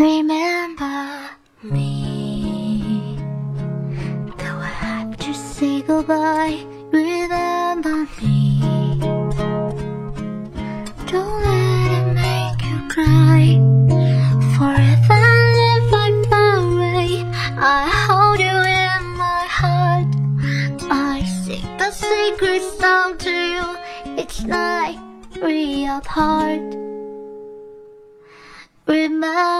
Remember me. Though I have to say goodbye, remember me. Don't let it make you cry. Forever if I'm far away, I hold you in my heart. I sing the secret song to you. It's like we apart. Remember